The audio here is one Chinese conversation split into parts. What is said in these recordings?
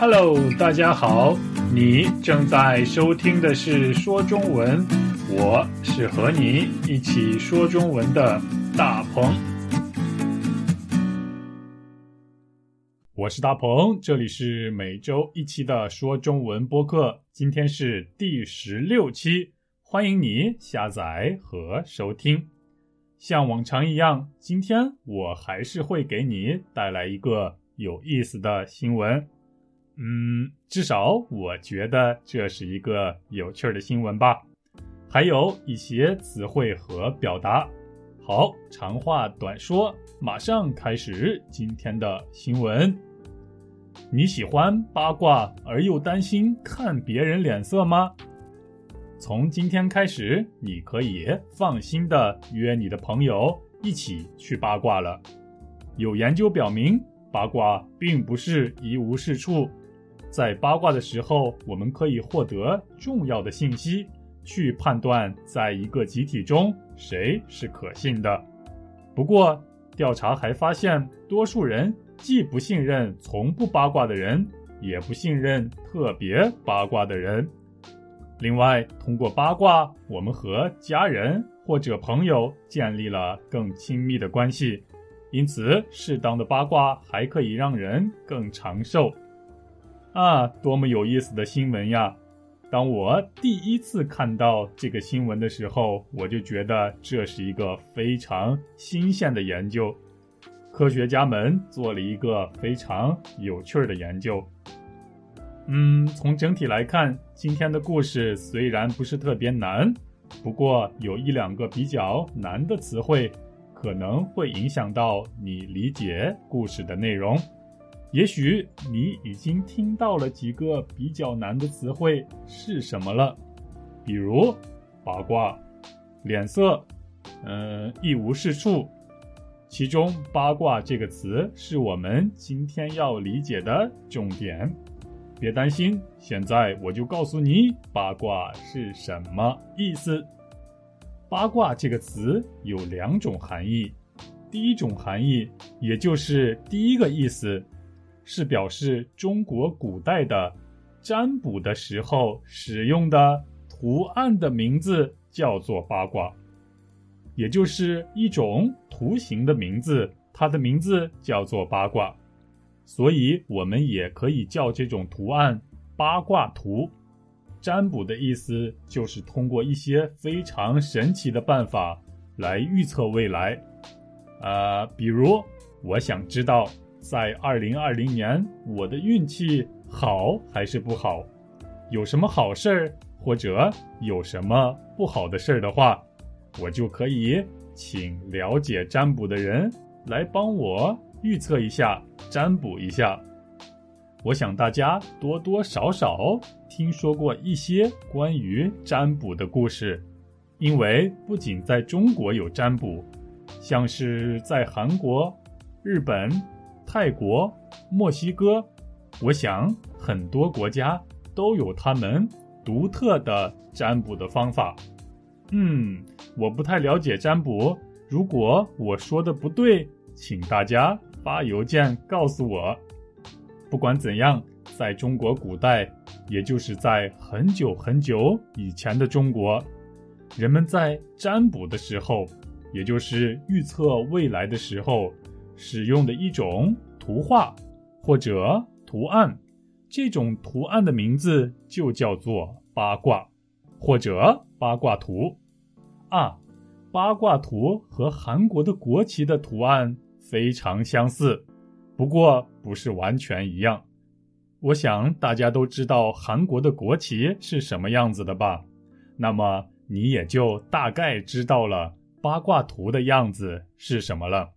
Hello，大家好，你正在收听的是说中文，我是和你一起说中文的大鹏。我是大鹏，这里是每周一期的说中文播客，今天是第十六期，欢迎你下载和收听。像往常一样，今天我还是会给你带来一个有意思的新闻。嗯，至少我觉得这是一个有趣的新闻吧。还有一些词汇和表达。好，长话短说，马上开始今天的新闻。你喜欢八卦而又担心看别人脸色吗？从今天开始，你可以放心的约你的朋友一起去八卦了。有研究表明，八卦并不是一无是处。在八卦的时候，我们可以获得重要的信息，去判断在一个集体中谁是可信的。不过，调查还发现，多数人既不信任从不八卦的人，也不信任特别八卦的人。另外，通过八卦，我们和家人或者朋友建立了更亲密的关系，因此，适当的八卦还可以让人更长寿。啊，多么有意思的新闻呀！当我第一次看到这个新闻的时候，我就觉得这是一个非常新鲜的研究。科学家们做了一个非常有趣的研究。嗯，从整体来看，今天的故事虽然不是特别难，不过有一两个比较难的词汇，可能会影响到你理解故事的内容。也许你已经听到了几个比较难的词汇是什么了，比如八卦、脸色，嗯，一无是处。其中“八卦”这个词是我们今天要理解的重点。别担心，现在我就告诉你八卦是什么意思。八卦这个词有两种含义，第一种含义，也就是第一个意思。是表示中国古代的占卜的时候使用的图案的名字叫做八卦，也就是一种图形的名字，它的名字叫做八卦，所以我们也可以叫这种图案八卦图。占卜的意思就是通过一些非常神奇的办法来预测未来，啊，比如我想知道。在二零二零年，我的运气好还是不好？有什么好事儿，或者有什么不好的事儿的话，我就可以请了解占卜的人来帮我预测一下、占卜一下。我想大家多多少少听说过一些关于占卜的故事，因为不仅在中国有占卜，像是在韩国、日本。泰国、墨西哥，我想很多国家都有他们独特的占卜的方法。嗯，我不太了解占卜，如果我说的不对，请大家发邮件告诉我。不管怎样，在中国古代，也就是在很久很久以前的中国，人们在占卜的时候，也就是预测未来的时候。使用的一种图画或者图案，这种图案的名字就叫做八卦或者八卦图啊。八卦图和韩国的国旗的图案非常相似，不过不是完全一样。我想大家都知道韩国的国旗是什么样子的吧？那么你也就大概知道了八卦图的样子是什么了。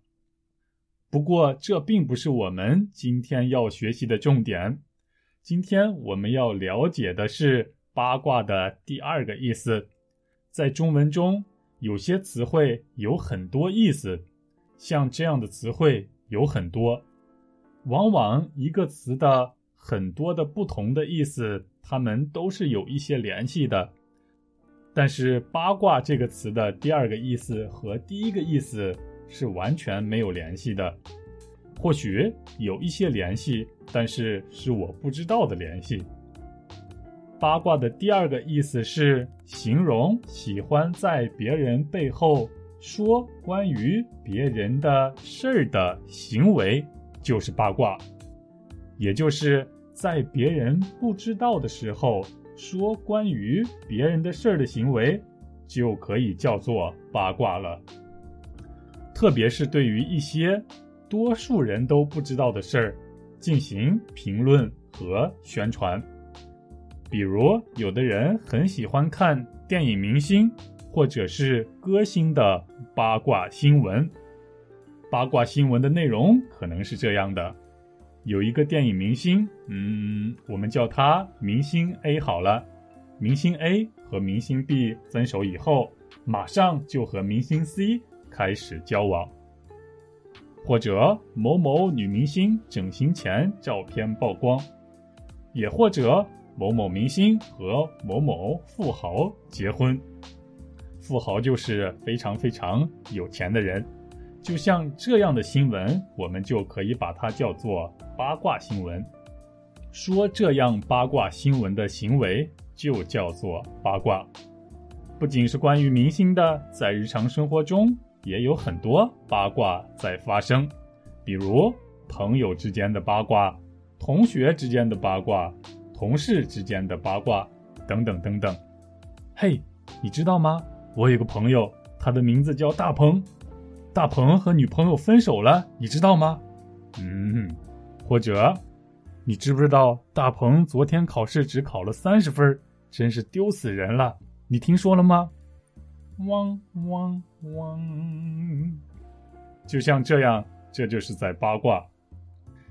不过，这并不是我们今天要学习的重点。今天我们要了解的是八卦的第二个意思。在中文中，有些词汇有很多意思，像这样的词汇有很多。往往一个词的很多的不同的意思，它们都是有一些联系的。但是“八卦”这个词的第二个意思和第一个意思。是完全没有联系的，或许有一些联系，但是是我不知道的联系。八卦的第二个意思是形容喜欢在别人背后说关于别人的事儿的行为，就是八卦。也就是在别人不知道的时候说关于别人的事儿的行为，就可以叫做八卦了。特别是对于一些多数人都不知道的事儿，进行评论和宣传。比如，有的人很喜欢看电影明星或者是歌星的八卦新闻。八卦新闻的内容可能是这样的：有一个电影明星，嗯，我们叫他明星 A 好了。明星 A 和明星 B 分手以后，马上就和明星 C 开始交往。或者某某女明星整形前照片曝光，也或者。某某明星和某某富豪结婚，富豪就是非常非常有钱的人。就像这样的新闻，我们就可以把它叫做八卦新闻。说这样八卦新闻的行为就叫做八卦。不仅是关于明星的，在日常生活中也有很多八卦在发生，比如朋友之间的八卦，同学之间的八卦。同事之间的八卦，等等等等。嘿，你知道吗？我有个朋友，他的名字叫大鹏。大鹏和女朋友分手了，你知道吗？嗯，或者，你知不知道大鹏昨天考试只考了三十分，真是丢死人了。你听说了吗？汪汪汪！就像这样，这就是在八卦。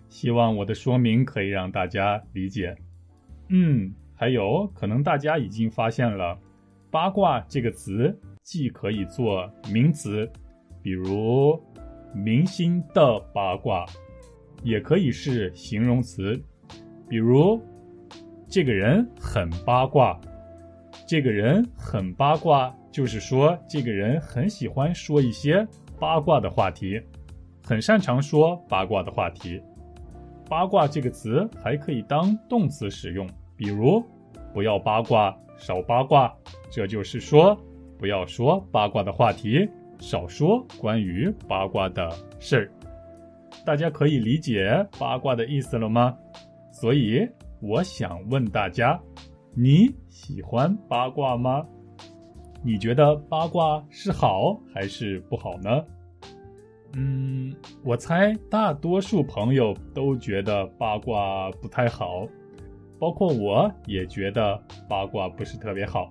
希望我的说明可以让大家理解。嗯，还有可能大家已经发现了，八卦这个词既可以做名词，比如明星的八卦，也可以是形容词，比如这个人很八卦。这个人很八卦，就是说这个人很喜欢说一些八卦的话题，很擅长说八卦的话题。八卦这个词还可以当动词使用。比如，不要八卦，少八卦，这就是说，不要说八卦的话题，少说关于八卦的事儿。大家可以理解八卦的意思了吗？所以，我想问大家，你喜欢八卦吗？你觉得八卦是好还是不好呢？嗯，我猜大多数朋友都觉得八卦不太好。包括我也觉得八卦不是特别好，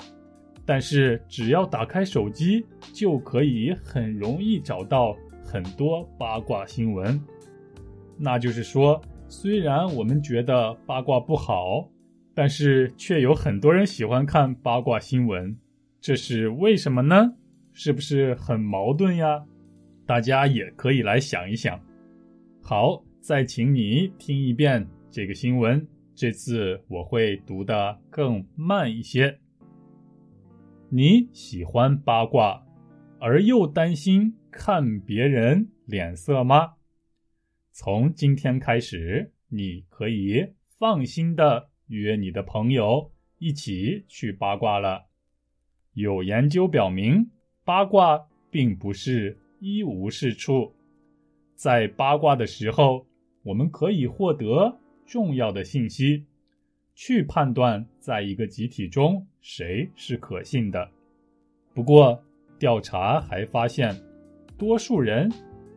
但是只要打开手机，就可以很容易找到很多八卦新闻。那就是说，虽然我们觉得八卦不好，但是却有很多人喜欢看八卦新闻，这是为什么呢？是不是很矛盾呀？大家也可以来想一想。好，再请你听一遍这个新闻。这次我会读的更慢一些。你喜欢八卦，而又担心看别人脸色吗？从今天开始，你可以放心的约你的朋友一起去八卦了。有研究表明，八卦并不是一无是处，在八卦的时候，我们可以获得。重要的信息，去判断在一个集体中谁是可信的。不过，调查还发现，多数人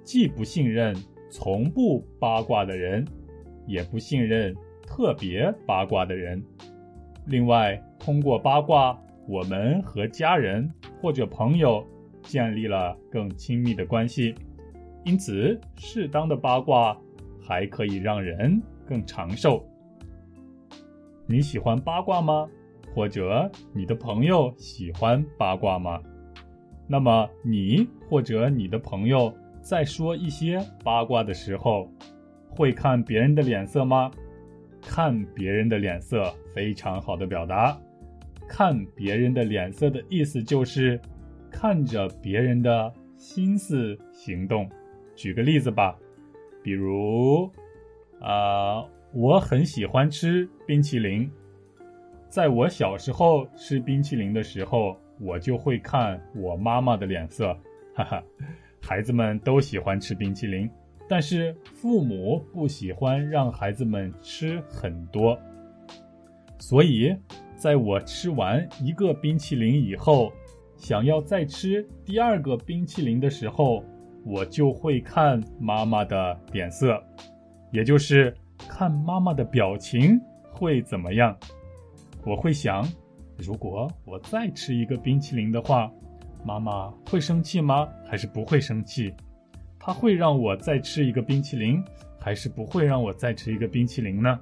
既不信任从不八卦的人，也不信任特别八卦的人。另外，通过八卦，我们和家人或者朋友建立了更亲密的关系。因此，适当的八卦还可以让人。更长寿。你喜欢八卦吗？或者你的朋友喜欢八卦吗？那么你或者你的朋友在说一些八卦的时候，会看别人的脸色吗？看别人的脸色，非常好的表达。看别人的脸色的意思就是看着别人的心思行动。举个例子吧。比如，啊，我很喜欢吃冰淇淋。在我小时候吃冰淇淋的时候，我就会看我妈妈的脸色，哈哈。孩子们都喜欢吃冰淇淋，但是父母不喜欢让孩子们吃很多。所以，在我吃完一个冰淇淋以后，想要再吃第二个冰淇淋的时候，我就会看妈妈的脸色，也就是看妈妈的表情会怎么样。我会想，如果我再吃一个冰淇淋的话。妈妈会生气吗？还是不会生气？她会让我再吃一个冰淇淋，还是不会让我再吃一个冰淇淋呢？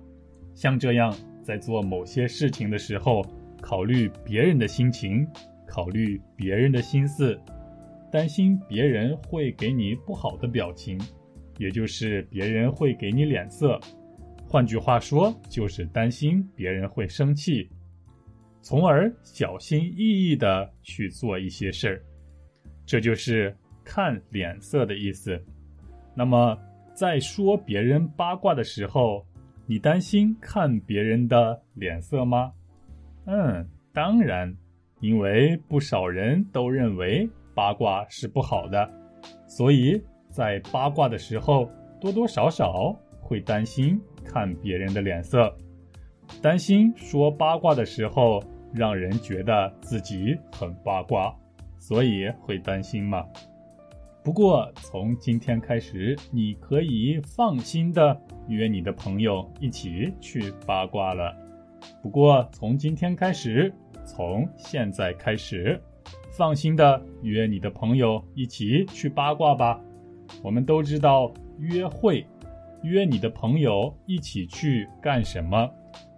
像这样，在做某些事情的时候，考虑别人的心情，考虑别人的心思，担心别人会给你不好的表情，也就是别人会给你脸色。换句话说，就是担心别人会生气。从而小心翼翼的去做一些事儿，这就是看脸色的意思。那么，在说别人八卦的时候，你担心看别人的脸色吗？嗯，当然，因为不少人都认为八卦是不好的，所以在八卦的时候，多多少少会担心看别人的脸色。担心说八卦的时候让人觉得自己很八卦，所以会担心嘛。不过从今天开始，你可以放心的约你的朋友一起去八卦了。不过从今天开始，从现在开始，放心的约你的朋友一起去八卦吧。我们都知道约会，约你的朋友一起去干什么？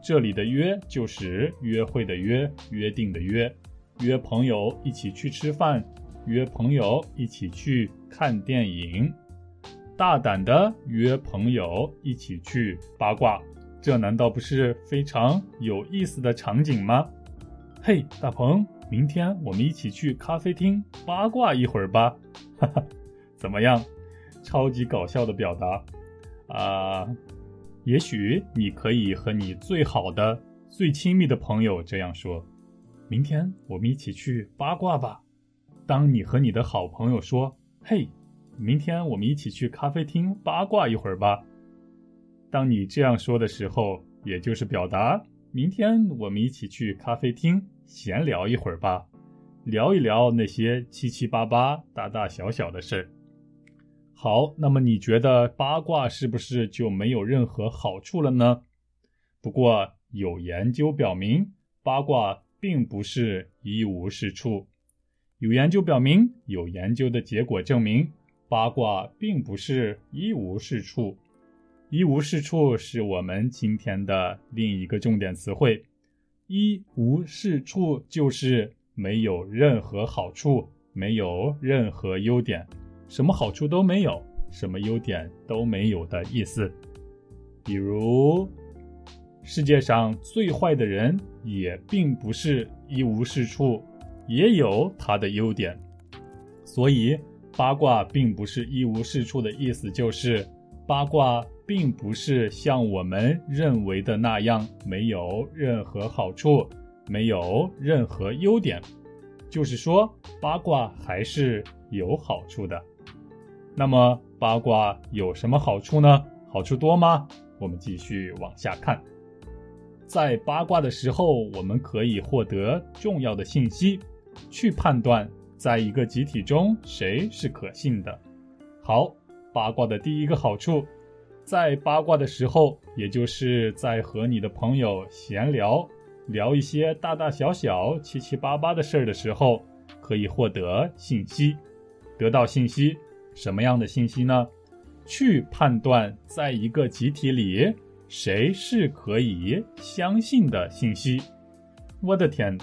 这里的约就是约会的约，约定的约，约朋友一起去吃饭，约朋友一起去看电影，大胆的约朋友一起去八卦，这难道不是非常有意思的场景吗？嘿，大鹏，明天我们一起去咖啡厅八卦一会儿吧，哈哈，怎么样？超级搞笑的表达啊！也许你可以和你最好的、最亲密的朋友这样说：“明天我们一起去八卦吧。”当你和你的好朋友说：“嘿，明天我们一起去咖啡厅八卦一会儿吧。”当你这样说的时候，也就是表达明天我们一起去咖啡厅闲聊一会儿吧，聊一聊那些七七八八、大大小小的事儿。好，那么你觉得八卦是不是就没有任何好处了呢？不过有研究表明，八卦并不是一无是处。有研究表明，有研究的结果证明，八卦并不是一无是处。一无是处是我们今天的另一个重点词汇。一无是处就是没有任何好处，没有任何优点。什么好处都没有，什么优点都没有的意思。比如，世界上最坏的人也并不是一无是处，也有它的优点。所以，八卦并不是一无是处的意思，就是八卦并不是像我们认为的那样没有任何好处，没有任何优点。就是说，八卦还是有好处的。那么八卦有什么好处呢？好处多吗？我们继续往下看。在八卦的时候，我们可以获得重要的信息，去判断在一个集体中谁是可信的。好，八卦的第一个好处，在八卦的时候，也就是在和你的朋友闲聊，聊一些大大小小、七七八八的事儿的时候，可以获得信息，得到信息。什么样的信息呢？去判断在一个集体里谁是可以相信的信息。我的天，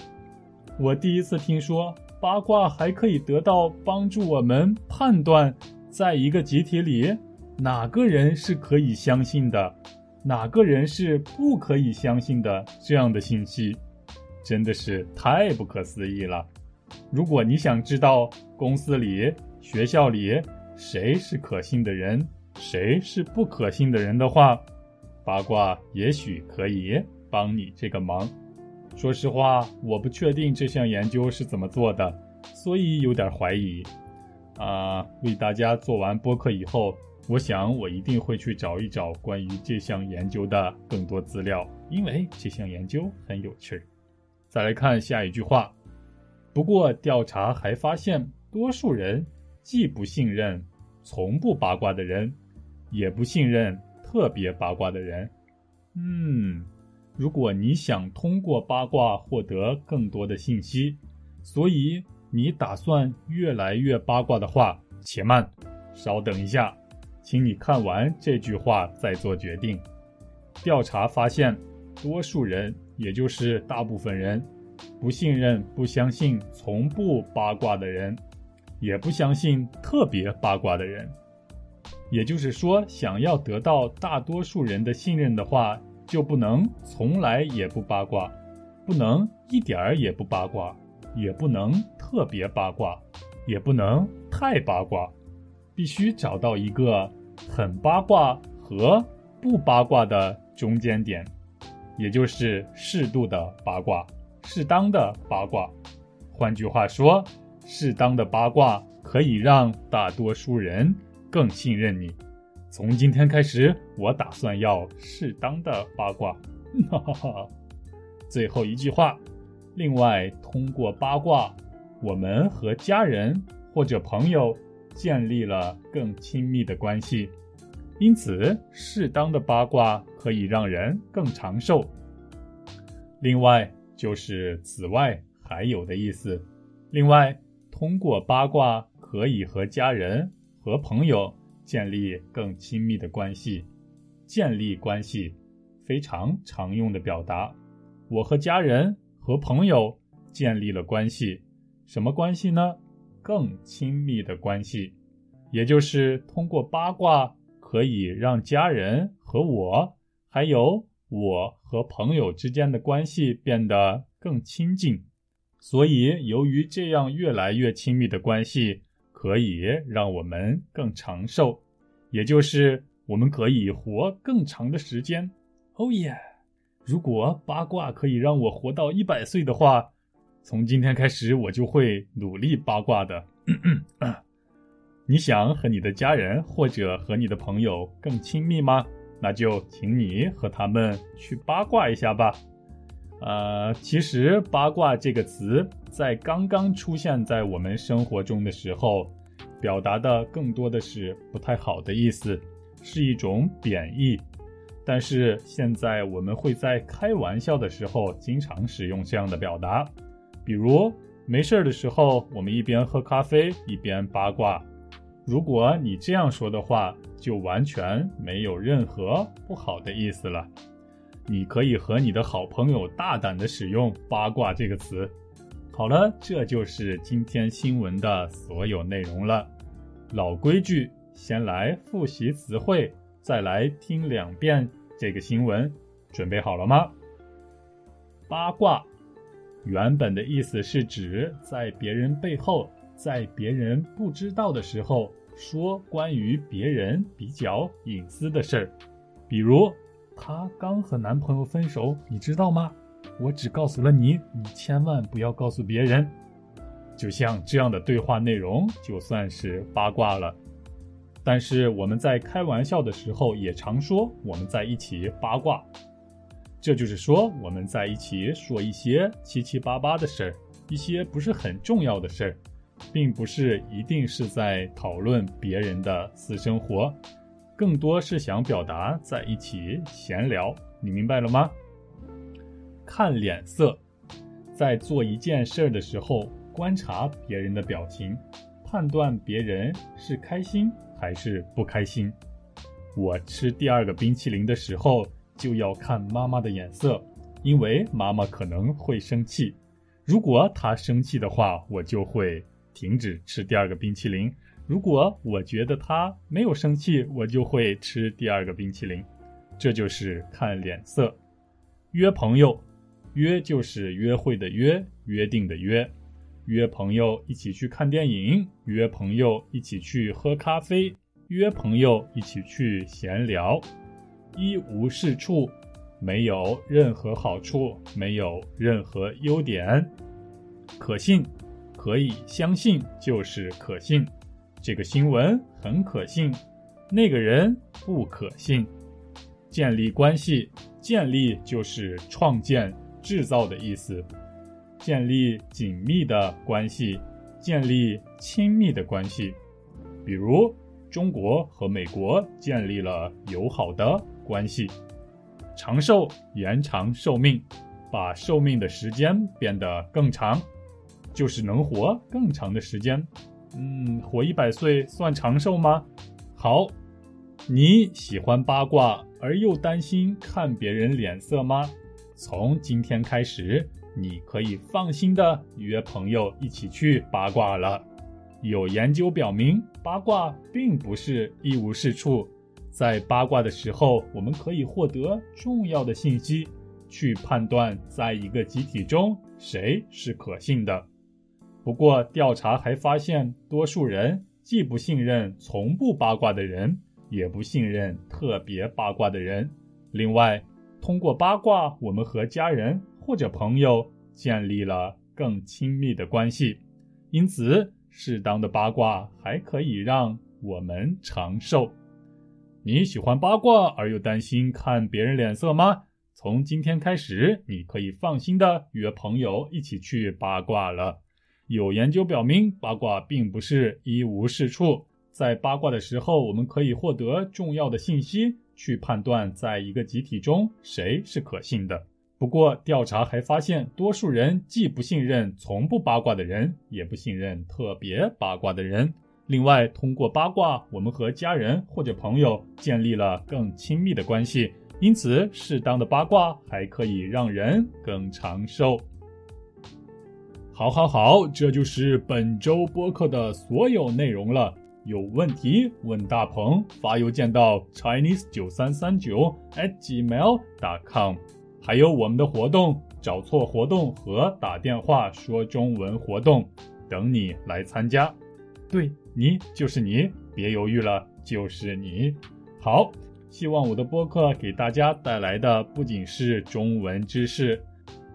我第一次听说八卦还可以得到帮助，我们判断在一个集体里哪个人是可以相信的，哪个人是不可以相信的这样的信息，真的是太不可思议了。如果你想知道公司里、学校里，谁是可信的人？谁是不可信的人的话，八卦也许可以帮你这个忙。说实话，我不确定这项研究是怎么做的，所以有点怀疑。啊，为大家做完播客以后，我想我一定会去找一找关于这项研究的更多资料，因为这项研究很有趣。再来看下一句话。不过调查还发现，多数人既不信任从不八卦的人，也不信任特别八卦的人。嗯。如果你想通过八卦获得更多的信息，所以你打算越来越八卦的话，且慢，稍等一下，请你看完这句话再做决定。调查发现，多数人，也就是大部分人，不信任、不相信从不八卦的人，也不相信特别八卦的人。也就是说，想要得到大多数人的信任的话。就不能从来也不八卦，不能一点儿也不八卦，也不能特别八卦，也不能太八卦，必须找到一个很八卦和不八卦的中间点，也就是适度的八卦，适当的八卦。换句话说，适当的八卦可以让大多数人更信任你。从今天开始，我打算要适当的八卦。哈哈哈。最后一句话，另外，通过八卦，我们和家人或者朋友建立了更亲密的关系。因此，适当的八卦可以让人更长寿。另外，就是此外还有的意思。另外，通过八卦可以和家人和朋友。建立更亲密的关系，建立关系，非常常用的表达。我和家人和朋友建立了关系，什么关系呢？更亲密的关系，也就是通过八卦可以让家人和我，还有我和朋友之间的关系变得更亲近。所以，由于这样越来越亲密的关系。可以让我们更长寿，也就是我们可以活更长的时间。哦耶！如果八卦可以让我活到一百岁的话，从今天开始我就会努力八卦的。你想和你的家人或者和你的朋友更亲密吗？那就请你和他们去八卦一下吧。呃，其实“八卦”这个词在刚刚出现在我们生活中的时候，表达的更多的是不太好的意思，是一种贬义。但是现在我们会在开玩笑的时候经常使用这样的表达，比如没事儿的时候，我们一边喝咖啡一边八卦。如果你这样说的话，就完全没有任何不好的意思了。你可以和你的好朋友大胆的使用“八卦”这个词。好了，这就是今天新闻的所有内容了。老规矩，先来复习词汇，再来听两遍这个新闻。准备好了吗？八卦，原本的意思是指在别人背后，在别人不知道的时候说关于别人比较隐私的事儿，比如。她刚和男朋友分手，你知道吗？我只告诉了你，你千万不要告诉别人。就像这样的对话内容，就算是八卦了。但是我们在开玩笑的时候，也常说我们在一起八卦。这就是说我们在一起说一些七七八八的事儿，一些不是很重要的事儿，并不是一定是在讨论别人的私生活。更多是想表达在一起闲聊，你明白了吗？看脸色，在做一件事的时候，观察别人的表情，判断别人是开心还是不开心。我吃第二个冰淇淋的时候，就要看妈妈的眼色，因为妈妈可能会生气。如果她生气的话，我就会停止吃第二个冰淇淋。如果我觉得他没有生气，我就会吃第二个冰淇淋。这就是看脸色。约朋友，约就是约会的约，约定的约。约朋友一起去看电影，约朋友一起去喝咖啡，约朋友一起去闲聊，一无是处，没有任何好处，没有任何优点。可信，可以相信就是可信。这个新闻很可信，那个人不可信。建立关系，建立就是创建、制造的意思。建立紧密的关系，建立亲密的关系。比如，中国和美国建立了友好的关系。长寿，延长寿命，把寿命的时间变得更长，就是能活更长的时间。嗯，活一百岁算长寿吗？好，你喜欢八卦而又担心看别人脸色吗？从今天开始，你可以放心的约朋友一起去八卦了。有研究表明，八卦并不是一无是处，在八卦的时候，我们可以获得重要的信息，去判断在一个集体中谁是可信的。不过，调查还发现，多数人既不信任从不八卦的人，也不信任特别八卦的人。另外，通过八卦，我们和家人或者朋友建立了更亲密的关系。因此，适当的八卦还可以让我们长寿。你喜欢八卦而又担心看别人脸色吗？从今天开始，你可以放心的约朋友一起去八卦了。有研究表明，八卦并不是一无是处。在八卦的时候，我们可以获得重要的信息，去判断在一个集体中谁是可信的。不过，调查还发现，多数人既不信任从不八卦的人，也不信任特别八卦的人。另外，通过八卦，我们和家人或者朋友建立了更亲密的关系。因此，适当的八卦还可以让人更长寿。好，好，好，这就是本周播客的所有内容了。有问题问大鹏，发邮件到 chinese 九三三九 at gmail dot com。还有我们的活动，找错活动和打电话说中文活动，等你来参加。对你就是你，别犹豫了，就是你。好，希望我的播客给大家带来的不仅是中文知识。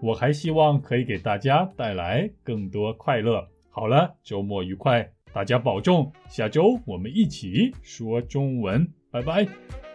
我还希望可以给大家带来更多快乐。好了，周末愉快，大家保重。下周我们一起说中文，拜拜。